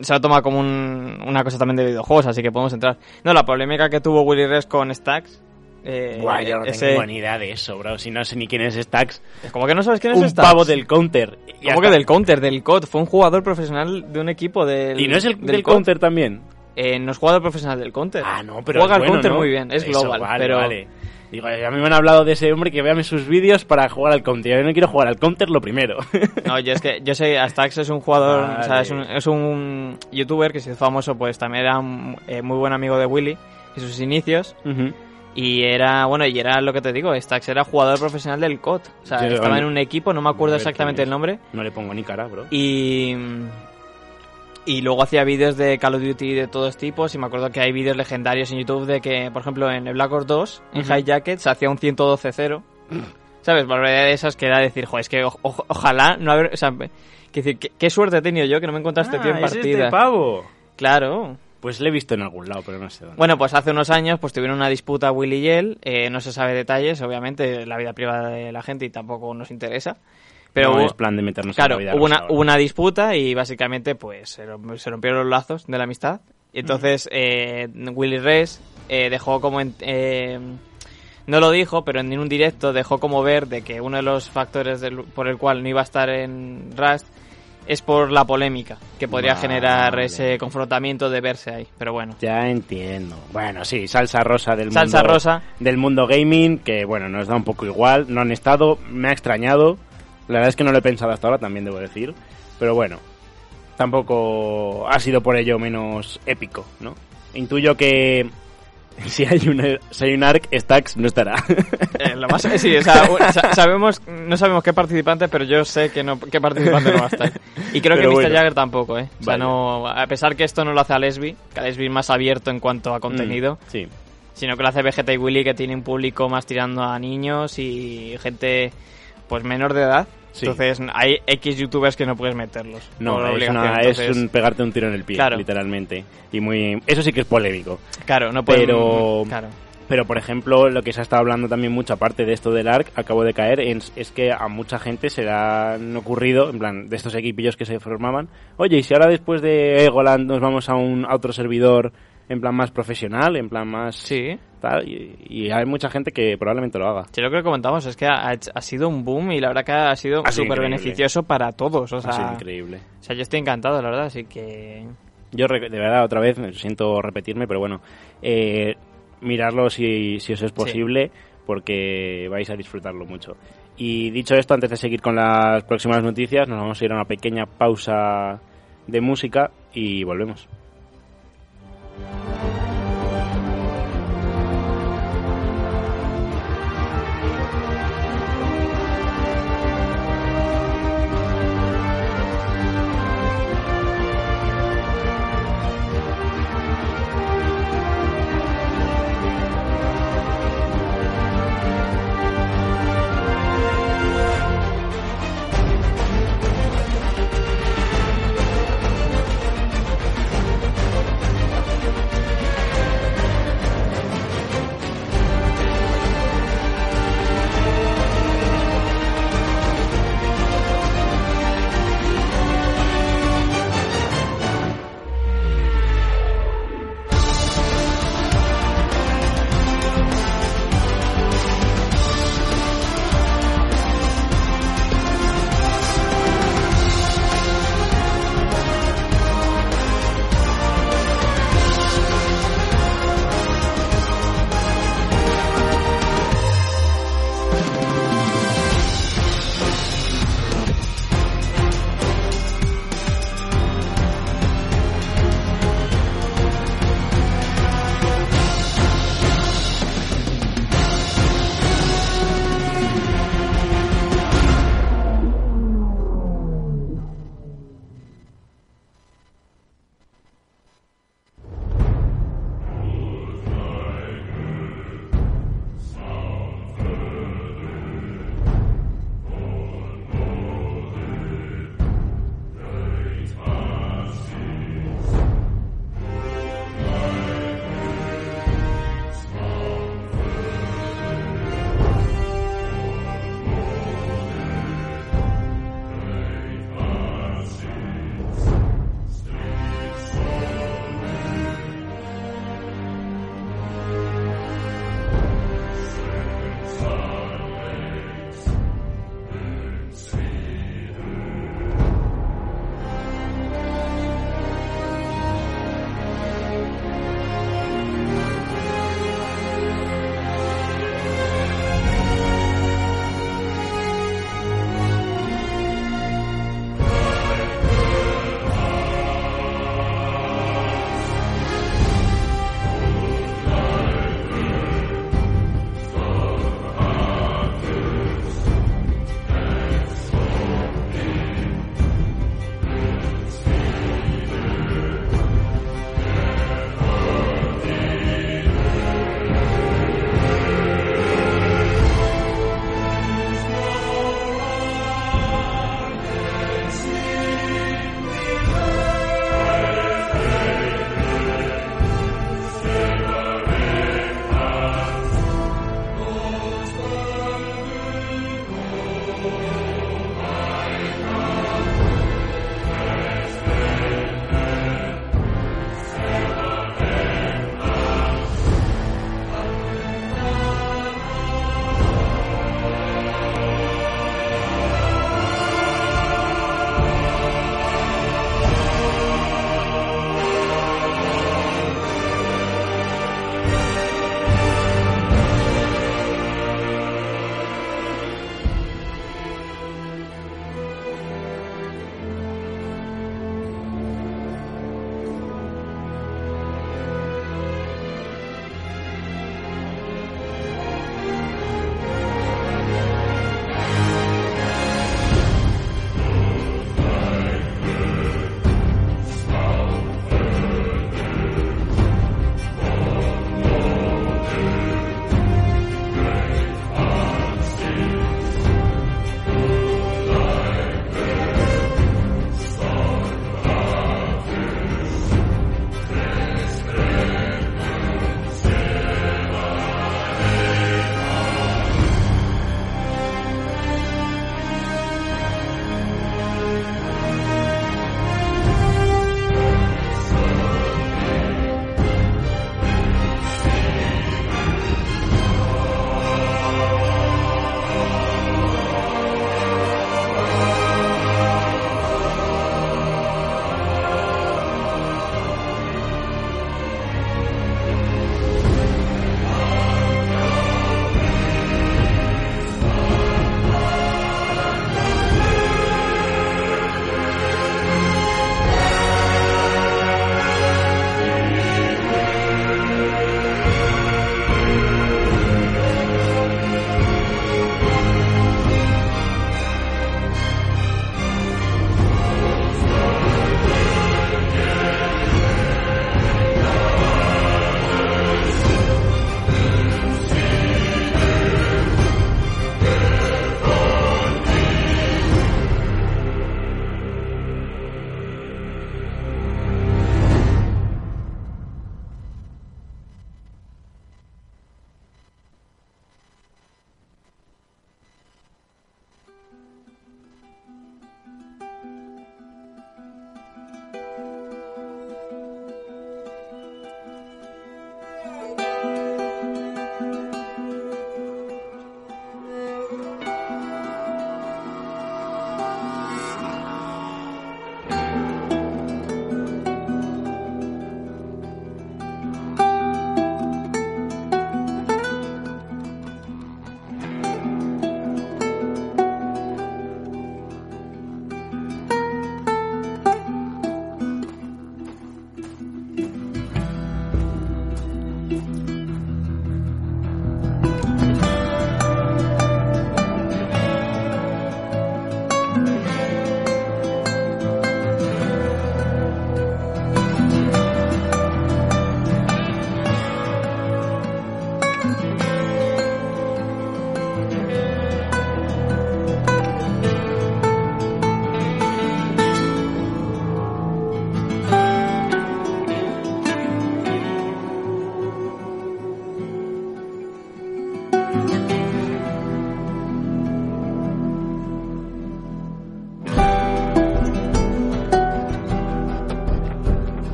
[SPEAKER 1] se lo toma como un- una cosa también de videojuegos, así que podemos entrar. No, la polémica que tuvo Willy Rex con Stacks, Eh,
[SPEAKER 3] Buah, yo no tengo ni idea de eso, bro. Si no sé ni quién es Stacks.
[SPEAKER 1] ¿Cómo que no sabes quién es
[SPEAKER 3] un
[SPEAKER 1] Stacks?
[SPEAKER 3] pavo del counter.
[SPEAKER 1] ¿Cómo que del counter? Del COD. Fue un jugador profesional de un equipo del.
[SPEAKER 3] ¿Y no es el del, counter también?
[SPEAKER 1] Eh, no es jugador profesional del counter.
[SPEAKER 3] Ah, no, pero.
[SPEAKER 1] Juega
[SPEAKER 3] al
[SPEAKER 1] counter muy bien, es
[SPEAKER 3] Eso,
[SPEAKER 1] global.
[SPEAKER 3] vale,
[SPEAKER 1] pero...
[SPEAKER 3] vale. Digo, a mí me han hablado de ese hombre que vean sus vídeos para jugar al counter. Yo no quiero jugar al counter lo primero.
[SPEAKER 1] No, yo es que yo sé, Astax es un jugador,
[SPEAKER 3] Vale.
[SPEAKER 1] o sea, es un, es un youtuber que se hizo famoso, pues también era un, eh, muy buen amigo de Willy en sus inicios. Y era, bueno, y era lo que te digo, Stax era jugador profesional del COD. O sea,
[SPEAKER 3] Yo,
[SPEAKER 1] estaba en un equipo, no me acuerdo exactamente el nombre.
[SPEAKER 3] No le pongo ni cara, bro.
[SPEAKER 1] Y. Y luego hacía vídeos de Call of Duty de todos tipos. Y me acuerdo que hay vídeos legendarios en YouTube de que, por ejemplo, en el Black Ops 2, en
[SPEAKER 3] Ujú.
[SPEAKER 1] High Jacket, se hacía un 112-0. ¿Sabes? Barbaridad de esas que era decir, joder, es que o- o- ojalá no haber. O sea, que decir, ¿qué, qué suerte he tenido yo que no me encontraste tío en
[SPEAKER 3] Ah, es
[SPEAKER 1] partida.
[SPEAKER 3] este pavo.
[SPEAKER 1] Claro.
[SPEAKER 3] Pues le he visto en algún lado, pero no sé dónde.
[SPEAKER 1] Bueno, pues hace unos años pues tuvieron una disputa Willy y él, eh, no se sabe detalles, obviamente, la vida privada de la gente y tampoco nos interesa. Pero
[SPEAKER 3] no
[SPEAKER 1] hubo-
[SPEAKER 3] es plan de meternos en
[SPEAKER 1] claro,
[SPEAKER 3] la vida
[SPEAKER 1] hubo una, hubo una disputa y básicamente pues se, rom- se rompieron los lazos de la amistad. Y entonces eh, Willy Res eh, dejó como... en- eh, no lo dijo, pero en un directo dejó como ver de que uno de los factores del- por el cual no iba a estar en Rust es por la polémica que podría
[SPEAKER 3] Vale.
[SPEAKER 1] generar ese confrontamiento de verse ahí. Pero bueno.
[SPEAKER 3] Ya entiendo. Bueno, sí, salsa rosa del
[SPEAKER 1] Salsa
[SPEAKER 3] mundo
[SPEAKER 1] rosa.
[SPEAKER 3] del mundo gaming, que bueno, nos da un poco igual, no han estado, me ha extrañado. La verdad es que no lo he pensado hasta ahora, también debo decir, pero bueno, tampoco ha sido por ello menos épico, ¿no? Intuyo que si hay un si hay un arc, Stacks no estará.
[SPEAKER 1] Eh, lo más, sí, o sea, sabemos, no sabemos qué participante, pero yo sé que no, qué participante no va a estar. Y creo
[SPEAKER 3] Pero
[SPEAKER 1] que Mr.
[SPEAKER 3] bueno.
[SPEAKER 1] Jagger tampoco, ¿eh? O sea, no, a pesar que esto no lo hace Alesbi, que Alesbi es más abierto en cuanto a contenido,
[SPEAKER 3] Mm, sí.
[SPEAKER 1] sino que lo hace Vegeta y Willy, que tiene un público más tirando a niños y gente pues menor de edad.
[SPEAKER 3] Sí.
[SPEAKER 1] Entonces hay X youtubers que no puedes meterlos.
[SPEAKER 3] No, es, un pegarte un tiro en el pie,
[SPEAKER 1] Claro.
[SPEAKER 3] literalmente. Y muy eso sí que es polémico.
[SPEAKER 1] Claro, no pueden...
[SPEAKER 3] pero-
[SPEAKER 1] Claro.
[SPEAKER 3] Pero, por ejemplo, lo que se ha estado hablando también mucho, aparte de esto del ARC, acabo de caer, es, es que a mucha gente se le han ocurrido, en plan, de estos equipillos que se formaban, oye, ¿y si ahora después de Egoland nos vamos a un a otro servidor en plan más profesional, en plan más...
[SPEAKER 1] Sí.
[SPEAKER 3] Tal, y, y hay mucha gente que probablemente lo haga.
[SPEAKER 1] Sí, lo que comentamos es que ha, ha sido un boom y la verdad que ha sido súper beneficioso para todos. O
[SPEAKER 3] ha sido
[SPEAKER 1] sea,
[SPEAKER 3] increíble.
[SPEAKER 1] o sea, yo estoy encantado, la verdad, así que...
[SPEAKER 3] Yo, de verdad, otra vez, siento repetirme, pero bueno, eh, mirarlo si, si os es posible, porque vais a disfrutarlo mucho. Y dicho esto, antes de seguir con las próximas noticias, nos vamos a ir a una pequeña pausa de música y volvemos.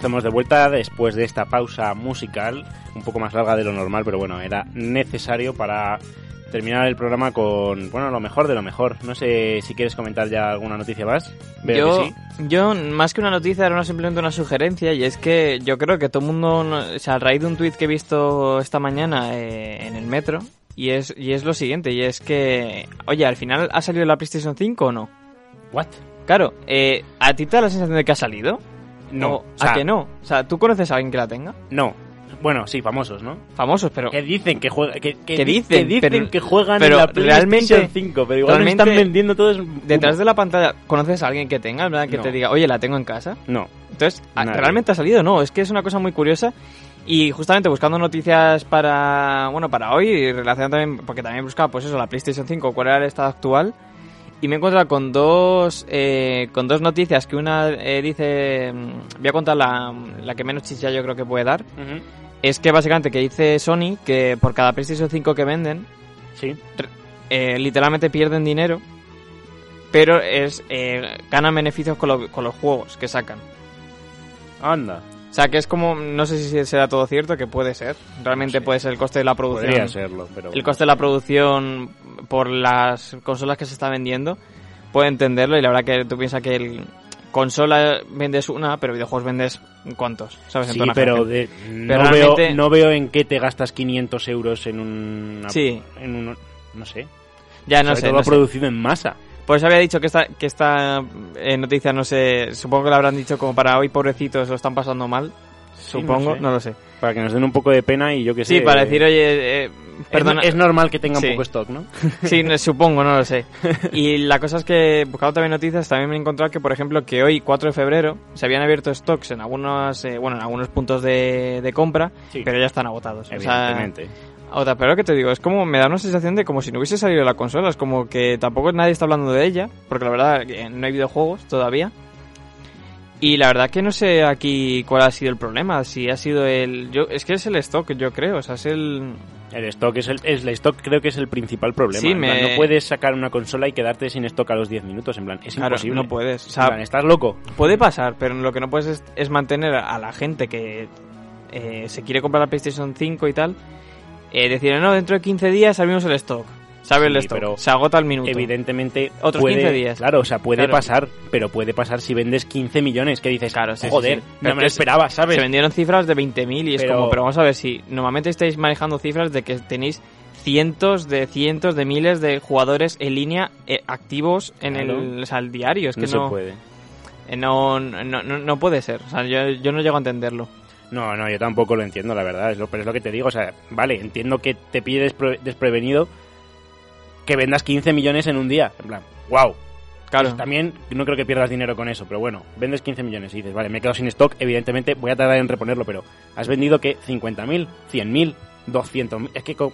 [SPEAKER 3] Estamos de vuelta después de esta pausa musical, un poco más larga de lo normal, pero bueno, era necesario para terminar el programa con, bueno, lo mejor de lo mejor. No sé si quieres comentar ya alguna noticia más.
[SPEAKER 1] yo, yo, más que una noticia, era simplemente una sugerencia, y es que yo creo que todo el mundo, o sea, a raíz de un tuit que he visto esta mañana eh, en el metro, y es, y es lo siguiente, y es que, oye, al final ha salido la PlayStation 5 o no?
[SPEAKER 3] ¿What?
[SPEAKER 1] Claro, eh, ¿a ti te da la sensación de que ha salido?
[SPEAKER 3] No.
[SPEAKER 1] ¿A que no? O sea, ¿tú conoces a alguien que la tenga?
[SPEAKER 3] No. Bueno, sí, famosos, ¿no?
[SPEAKER 1] Famosos, pero...
[SPEAKER 3] Que dicen que juegan... Que,
[SPEAKER 1] dicen,
[SPEAKER 3] que juegan en la PlayStation 5, pero igual están vendiendo todos...
[SPEAKER 1] Detrás de la pantalla, ¿conoces a alguien que tenga? ¿verdad? Que te diga, oye, ¿la tengo en casa?
[SPEAKER 3] No.
[SPEAKER 1] Entonces, ¿realmente ha salido? No, es que es una cosa muy curiosa y justamente buscando noticias para, bueno, para hoy y relacionado también, porque también buscaba, pues eso, la PlayStation 5, cuál era el estado actual y me he encontrado con dos, eh, con dos noticias que una eh, dice, mm, voy a contar la, la, que menos chicha yo creo que puede dar, es que básicamente que dice Sony que por cada PlayStation 5 que venden,
[SPEAKER 3] sí.
[SPEAKER 1] Eh, literalmente pierden dinero, pero es ganan beneficios con, con los juegos que sacan.
[SPEAKER 3] Anda.
[SPEAKER 1] O sea, que es como, no sé si será todo cierto, que puede ser. Realmente puede ser el coste de la producción.
[SPEAKER 3] Podría serlo, pero...
[SPEAKER 1] El coste de la producción por las consolas que se está vendiendo, puede entenderlo y la verdad que tú piensas que el consola vendes una, pero videojuegos vendes cuántos, ¿sabes?
[SPEAKER 3] Sí, pero, de, no, veo, no veo en qué te gastas 500 euros en un...
[SPEAKER 1] Sí.
[SPEAKER 3] En un... No sé.
[SPEAKER 1] Ya no sé.
[SPEAKER 3] Todo producido en masa.
[SPEAKER 1] Por eso había dicho que esta, que esta eh, noticia, no sé, supongo que la habrán dicho como para hoy, pobrecitos, lo están pasando mal. Supongo, no, lo sé.
[SPEAKER 3] Para que nos den un poco de pena y yo que sé.
[SPEAKER 1] Sí, para decir, oye, eh, perdona.
[SPEAKER 3] Es, normal que tenga un poco stock, ¿no?
[SPEAKER 1] Sí, supongo, no lo sé. Y la cosa es que, buscando también noticias, también me he encontrado que, por ejemplo, que hoy, 4 de febrero, se habían abierto stocks en algunos, eh, bueno, en algunos puntos de, de compra, pero ya están agotados.
[SPEAKER 3] Evidentemente.
[SPEAKER 1] Otra, pero lo que te digo, es como me da una sensación de como si no hubiese salido la consola, es como que tampoco nadie está hablando de ella, porque la verdad no hay videojuegos todavía. Y la verdad que no sé aquí cuál ha sido el problema, si ha sido el yo es que es el stock, yo creo, o sea, es el
[SPEAKER 3] el stock es el, el stock creo que es el principal problema. Sí, no puedes sacar una consola y quedarte sin stock a los 10 minutos, en plan, es imposible.
[SPEAKER 1] no puedes.
[SPEAKER 3] O sea, ¿estás loco?
[SPEAKER 1] Puede pasar, pero lo que no puedes es, mantener a la gente que eh, se quiere comprar la PlayStation 5 y tal eh, decir, no, dentro de 15 días abrimos el stock. Sabe el stock, pero se agota el minuto.
[SPEAKER 3] Evidentemente,
[SPEAKER 1] otros 15 días.
[SPEAKER 3] Claro, o sea, puede pasar, pero puede pasar si vendes 15 millones, que dices,
[SPEAKER 1] claro,
[SPEAKER 3] joder, no me lo esperaba, ¿sabes?
[SPEAKER 1] Se vendieron cifras de 20.000 y es como, pero vamos a ver, si normalmente estáis manejando cifras de que tenéis cientos de cientos de miles de jugadores en línea eh, activos en el, o diario. Es que no,
[SPEAKER 3] se puede.
[SPEAKER 1] Eh, no, no, no, no, puede ser. O sea, yo, yo no llego a entenderlo.
[SPEAKER 3] No, no, yo tampoco lo entiendo, la verdad. Es lo, pero es lo que te digo. O sea, vale, entiendo que te pides desprevenido que vendas 15 millones en un día. En plan, wow. Claro. Pues también no creo que pierdas dinero con eso, pero bueno, vendes 15 millones y dices, vale, me he quedado sin stock, evidentemente voy a tardar en reponerlo, pero has vendido que 50.000, 100.000, 200.000, es que, con,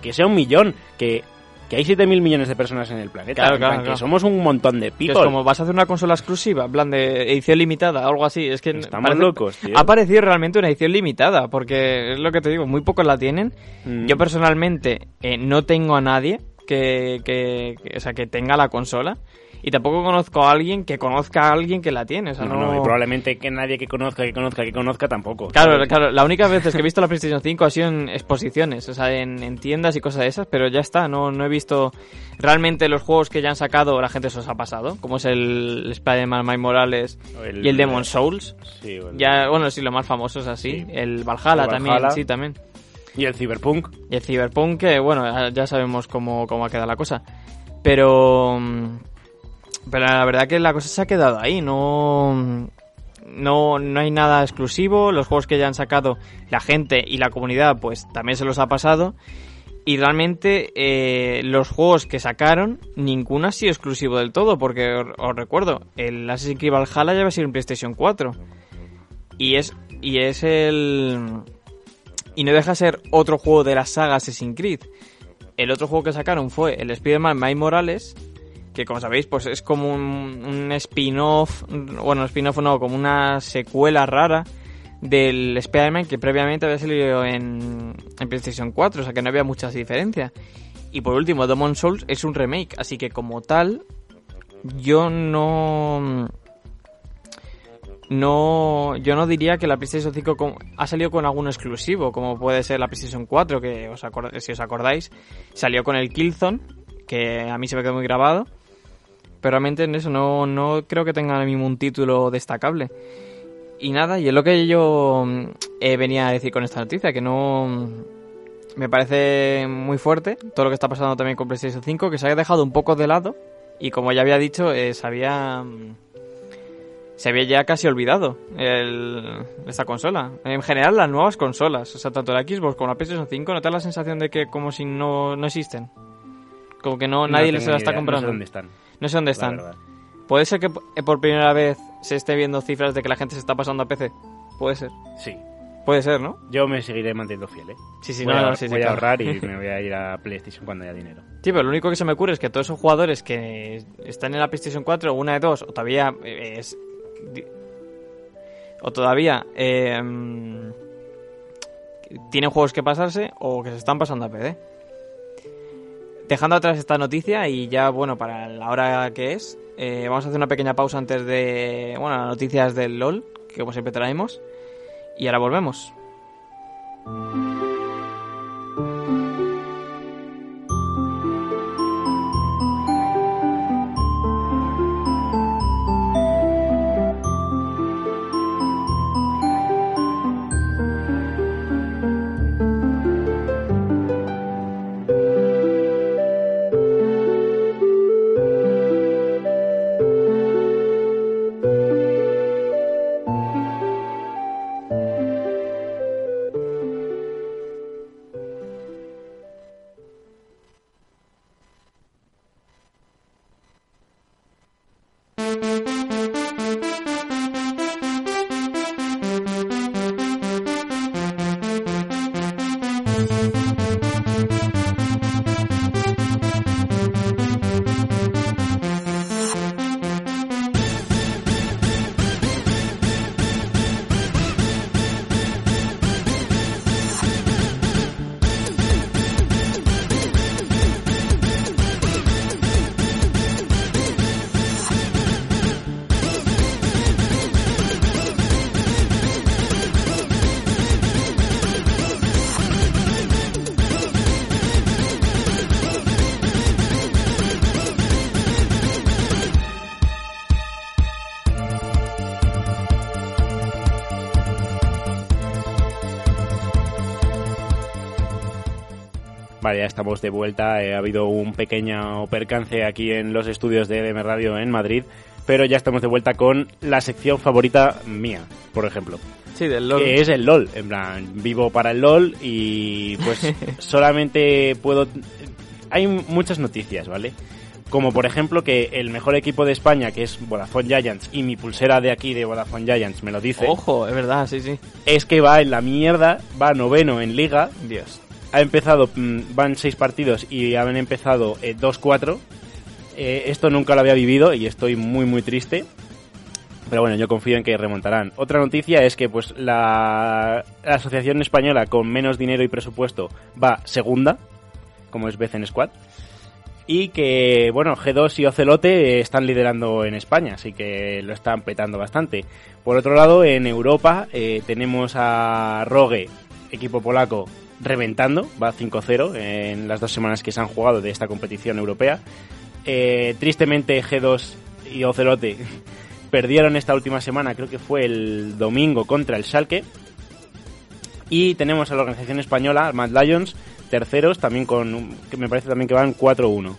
[SPEAKER 3] que sea un millón, que que hay 7.000 millones de personas en el planeta. Claro, claro, que somos un montón de people.
[SPEAKER 1] es como vas a hacer una consola exclusiva, en plan de edición limitada, algo así. Es que
[SPEAKER 3] estamos locos, tío.
[SPEAKER 1] Ha parecido realmente una edición limitada, porque es lo que te digo, muy pocos la tienen. Mm. Yo personalmente eh, no tengo a nadie que, que, o sea, que tenga la consola y tampoco conozco a alguien que conozca a alguien que la tiene. no,
[SPEAKER 3] no, y probablemente que nadie que conozca, que conozca, que conozca tampoco.
[SPEAKER 1] Claro, claro, la única vez que he visto la PlayStation 5 ha sido en exposiciones, o sea, en, tiendas y cosas de esas, pero ya está, no, no he visto realmente los juegos que ya han sacado, la gente se os ha pasado, como es el Spider-Man Miles Morales y el Demon Souls.
[SPEAKER 3] Sí,
[SPEAKER 1] ya, bueno, sí, lo más famoso es así. El Valhalla, también, sí, también.
[SPEAKER 3] Y el Cyberpunk.
[SPEAKER 1] Y el Cyberpunk, que bueno, ya sabemos cómo, cómo ha quedado la cosa. Pero pero la verdad que la cosa se ha quedado ahí, no, no, no hay nada exclusivo, los juegos que ya han sacado la gente y la comunidad pues también se los ha pasado y realmente eh, los juegos que sacaron ninguno ha sido exclusivo del todo porque os, recuerdo, el Assassin's Creed Valhalla ya va a ser en PlayStation 4 y es, y es el... y no deja de ser otro juego de la saga Assassin's Creed. El otro juego que sacaron fue el Spider-Man Miles Morales que como sabéis, pues es como un, spin-off, bueno, spin-off no, como una secuela rara del Spider-Man que previamente había salido en, PlayStation 4, o sea que no había muchas diferencias. Y por último, Demon Souls es un remake, así que como tal, yo no... no yo no diría que la PlayStation 5 ha salido con algún exclusivo, como puede ser la PlayStation 4, que si os acordáis, salió con el Killzone, que a mí se me quedó muy grabado. Pero realmente en eso no, no creo que tenga ningún título destacable. Y nada, y es lo que yo eh, venía a decir con esta noticia, que no... Me parece muy fuerte todo lo que está pasando también con PlayStation 5, que se haya dejado un poco de lado y como ya había dicho, eh, se había se había ya casi olvidado el, esta consola. En general, las nuevas consolas, o sea, tanto la Xbox como la PlayStation 5, ¿no te da la sensación de que como si no, no existen? Como que no, nadie les la está comprando. No sé
[SPEAKER 3] dónde están.
[SPEAKER 1] No sé dónde están. ¿Puede ser que por primera vez se esté viendo cifras de que la gente se está pasando a PC? Puede ser.
[SPEAKER 3] Sí.
[SPEAKER 1] Puede ser, ¿no?
[SPEAKER 3] Yo me seguiré manteniendo fiel, ¿eh?
[SPEAKER 1] Sí, sí,
[SPEAKER 3] voy
[SPEAKER 1] no,
[SPEAKER 3] a,
[SPEAKER 1] sí,
[SPEAKER 3] voy a ahorrar y me voy a ir a PlayStation cuando haya dinero.
[SPEAKER 1] Sí, pero lo único que se me ocurre es que todos esos jugadores que están en la PlayStation 4, una de dos, o todavía eh, es o todavía eh, tienen juegos que pasarse o que se están pasando a PC. Dejando atrás esta noticia y ya, bueno, para la hora que es, eh, vamos a hacer una pequeña pausa antes de, bueno, las noticias del LOL, que como siempre traemos, y ahora volvemos.
[SPEAKER 3] Estamos de vuelta. Eh, ha habido un pequeño percance aquí en los estudios de DM Radio en Madrid, pero ya estamos de vuelta con la sección favorita mía, por ejemplo.
[SPEAKER 1] Sí, del LOL.
[SPEAKER 3] Que es el LOL. En plan, vivo para el LOL y pues solamente puedo... Hay muchas noticias, ¿vale? Como por ejemplo que el mejor equipo de España, que es Vodafone Giants, y mi pulsera de aquí de Vodafone Giants me lo dice.
[SPEAKER 1] Ojo, es verdad, sí, sí.
[SPEAKER 3] Es que va en la mierda, va noveno en liga.
[SPEAKER 1] Dios
[SPEAKER 3] ha empezado, mm, van seis partidos y han empezado 2-4. Eh, eh, esto nunca lo había vivido y estoy muy muy triste. Pero bueno, yo confío en que remontarán. Otra noticia es que pues la, asociación española con menos dinero y presupuesto va segunda, como es Becen Squad. Y que, bueno, G2 y Ocelote están liderando en España, así que lo están petando bastante. Por otro lado, en Europa eh, tenemos a Rogue, equipo polaco, reventando, va 5-0 en las dos semanas que se han jugado de esta competición europea. Eh, tristemente G2 y Ocelote perdieron esta última semana, creo que fue el domingo contra el Schalke. Y tenemos a la organización española, Mad Lions, terceros, también con, que me parece también que van 4-1,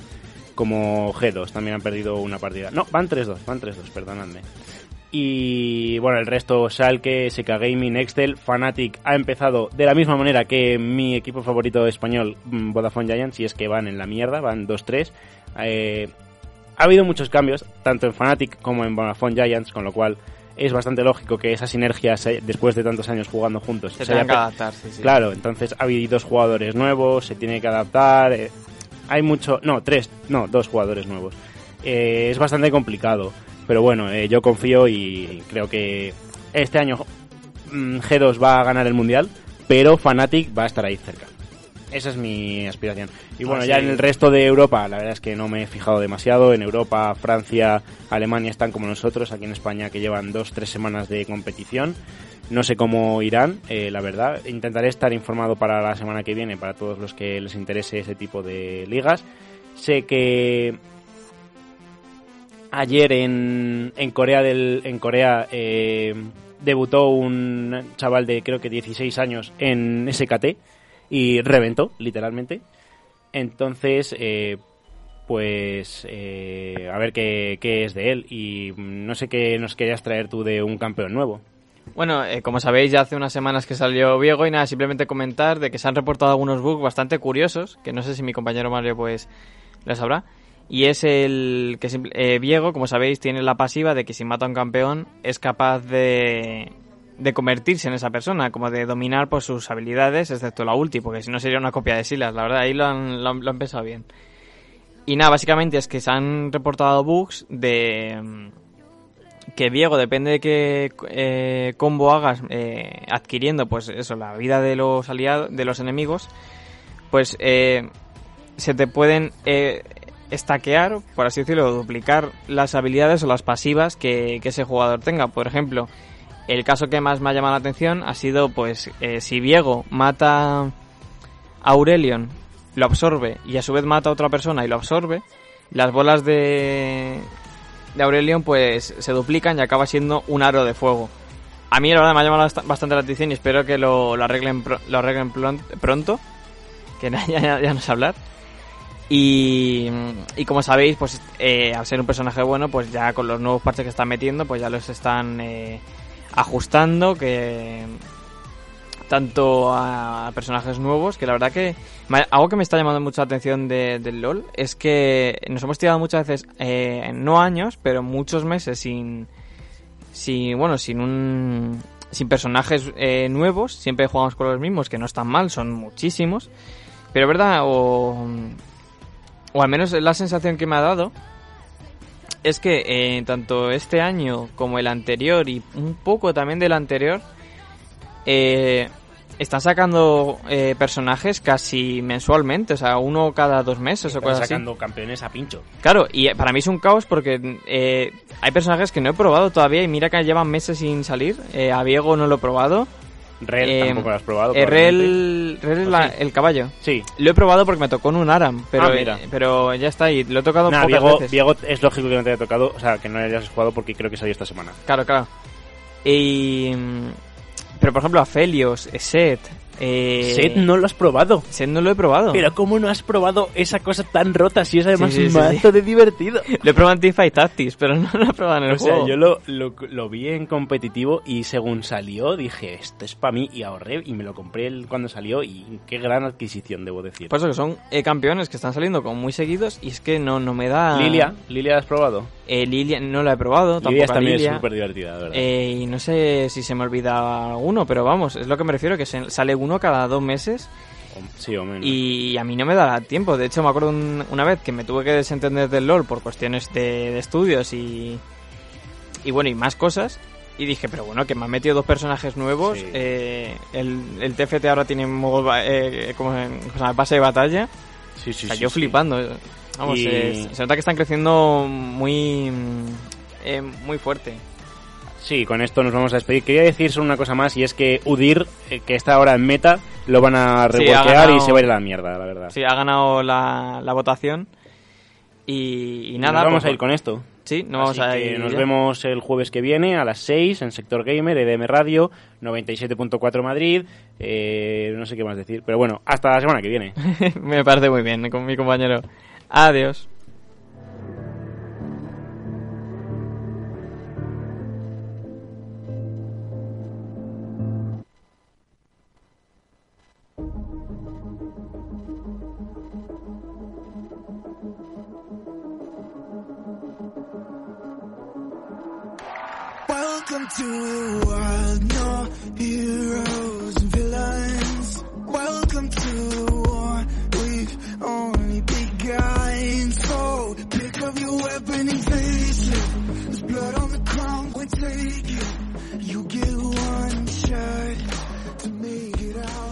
[SPEAKER 3] como G2, también han perdido una partida. No, van 3-2, van 3-2, perdonadme. Y bueno, el resto, Schalke, SK Gaming, Nextel, Fanatic ha empezado de la misma manera que mi equipo favorito español, mm, Vodafone Giants, y es que van en la mierda, van 2-3. Eh, ha habido muchos cambios, tanto en Fanatic como en Vodafone Giants, con lo cual es bastante lógico que esa sinergia, después de tantos años jugando juntos,
[SPEAKER 1] se, que adaptar.
[SPEAKER 3] Claro, entonces ha habido dos jugadores nuevos, se tiene que adaptar. Eh, hay mucho, no, tres, no, dos jugadores nuevos. Eh, es bastante complicado. Pero bueno, eh, yo confío y creo que este año mm, G2 va a ganar el mundial, pero Fnatic va a estar ahí cerca. esa es mi aspiración. Y bueno, ya en el resto de Europa, la verdad es que no me he fijado demasiado. En Europa, Francia, Alemania están como nosotros, aquí en España que llevan dos, tres semanas de competición. No sé cómo irán, eh, la verdad. Intentaré estar informado para la semana que viene, para todos los que les interese ese tipo de ligas. Sé que ayer en, en Corea del en Corea eh, debutó un chaval de creo que 16 años en SKT y reventó literalmente. Entonces eh, pues eh, a ver qué, qué, es de él. Y no sé qué nos querías traer tú de un campeón nuevo.
[SPEAKER 1] Bueno, como sabéis, ya hace unas semanas que salió Viego y nada, simplemente comentar de que se han reportado algunos bugs bastante curiosos, que no sé si mi compañero Mario pues les sabrá. Y es el que eh, Viego, como sabéis, tiene la pasiva de que si mata a un campeón es capaz de, de convertirse en esa persona, como de dominar por sus habilidades, excepto la ulti, porque si no sería una copia de Silas, la verdad, ahí lo han, lo han, pensado bien. Y nada, básicamente es que se han reportado bugs de mm, que Viego, depende de qué eh, combo hagas eh, adquiriendo, pues eso, la vida de los aliados, de los enemigos, pues eh, se te pueden eh, estaquear, por así decirlo, duplicar las habilidades o las pasivas que, ese jugador tenga. Por ejemplo, el caso que más me ha llamado la atención ha sido, pues, eh, si Viego mata a Aurelion, lo absorbe y a su vez mata a otra persona y lo absorbe, las bolas de, de Aurelion, pues, se duplican y acaba siendo un aro de fuego. A mí, la verdad, me ha llamado bastante la atención y espero que lo, arreglen, lo arreglen pronto. Que ya, ya no sé hablar. Y, como sabéis, pues eh, al ser un personaje bueno, pues ya con los nuevos parches que están metiendo, pues ya los están eh, ajustando, que tanto a personajes nuevos, que la verdad que algo que me está llamando mucha atención de, del LOL es que nos hemos tirado muchas veces, eh, no años, pero muchos meses sin, sin bueno, sin un, sin personajes nuevos, siempre jugamos con los mismos, que no están mal, son muchísimos, pero verdad, o o al menos la sensación que me ha dado, es que eh, tanto este año como el anterior y un poco también del anterior, eh, están sacando eh, personajes casi mensualmente, o sea, uno cada dos meses o cosas
[SPEAKER 3] sacando campeones a pincho.
[SPEAKER 1] Claro, y para mí es un caos porque hay personajes que no he probado todavía y mira que llevan meses sin salir. a Diego no lo he probado.
[SPEAKER 3] Rel eh, tampoco lo has probado.
[SPEAKER 1] Eh, Rel, Rel es el caballo.
[SPEAKER 3] Sí.
[SPEAKER 1] Lo he probado porque me tocó en un Aram, pero, ah, pero ya está ahí. Lo he tocado nah, pocas
[SPEAKER 3] Diego,
[SPEAKER 1] veces.
[SPEAKER 3] Diego es lógico que no te haya tocado, o sea, que no hayas jugado porque creo que salió esta semana.
[SPEAKER 1] Claro, claro. Y... Pero por ejemplo a Felios, Set,
[SPEAKER 3] eh... No lo has probado.
[SPEAKER 1] Set no lo he probado.
[SPEAKER 3] Pero ¿cómo no has probado esa cosa tan rota si es además un mazo de divertido?
[SPEAKER 1] Lo he probado en Teamfight Tactics, pero no lo he probado en el o
[SPEAKER 3] Sea, yo lo, lo, vi en competitivo y según salió dije, esto es para mí y ahorré y me lo compré cuando salió y qué gran adquisición, debo decir.
[SPEAKER 1] Por eso que son eh, campeones que están saliendo como muy seguidos y es que no, no me da...
[SPEAKER 3] Lilia, ¿Lilia has probado?
[SPEAKER 1] Eh, Lilia no la he probado,
[SPEAKER 3] Lilia también es súper divertida, ¿verdad?
[SPEAKER 1] Eh, y no sé si se me olvida alguno, pero vamos, es lo que me refiero, que sale uno cada dos meses.
[SPEAKER 3] Sí, o menos.
[SPEAKER 1] Y a mí no me da tiempo. De hecho, me acuerdo una vez que me tuve que desentender del LOL por cuestiones de, estudios y, y bueno, y más cosas. Y dije, pero bueno, que me han metido dos personajes nuevos. Eh, el, el, TFT ahora tiene modo, eh, como, como base de batalla.
[SPEAKER 3] Sí, sí,
[SPEAKER 1] o sea, yo flipando. Vamos, se nota que están creciendo muy, eh, muy fuerte.
[SPEAKER 3] Sí, con esto nos vamos a despedir. Quería decir solo una cosa más y es que Udir, eh, que está ahora en meta, lo van a revoltear y se va a ir a la mierda, la verdad.
[SPEAKER 1] Sí, ha ganado la, la votación. Y, nada.
[SPEAKER 3] vamos pues a ir con esto.
[SPEAKER 1] Sí, no vamos a ir.
[SPEAKER 3] Nos vemos el jueves que viene a las 6 en Sector Gamer, EDM Radio, 97.4 Madrid. Eh, no sé qué más decir, pero bueno, hasta la semana que viene.
[SPEAKER 1] Me parece muy bien con mi compañero. Adiós. Welcome to a world, no heroes
[SPEAKER 5] and villains. Welcome to a war, we've only dying. Pick up your weapon and face it. There's blood on the ground, we take it. You get one shot to make it out.